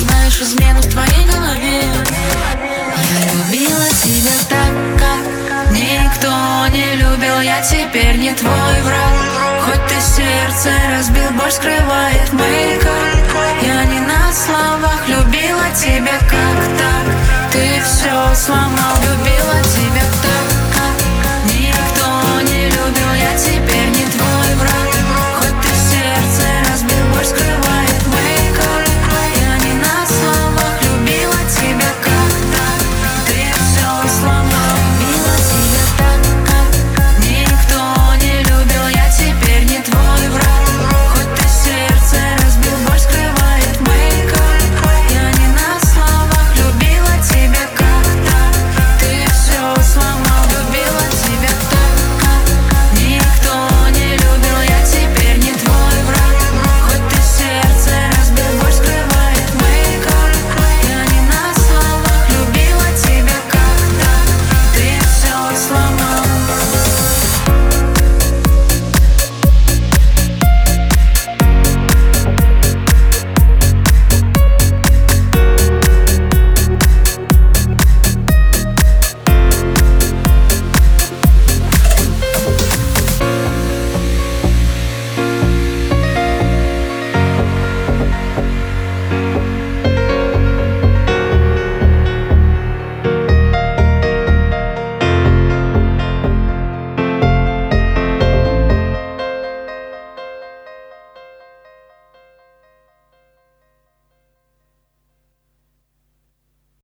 Знаешь измену в твоей голове. Я любила тебя так, как никто не любил. Я теперь не твой враг. Хоть ты сердце разбил, боль скрывает мейкап Я не на словах любила тебя как так. Ты все сломал, любил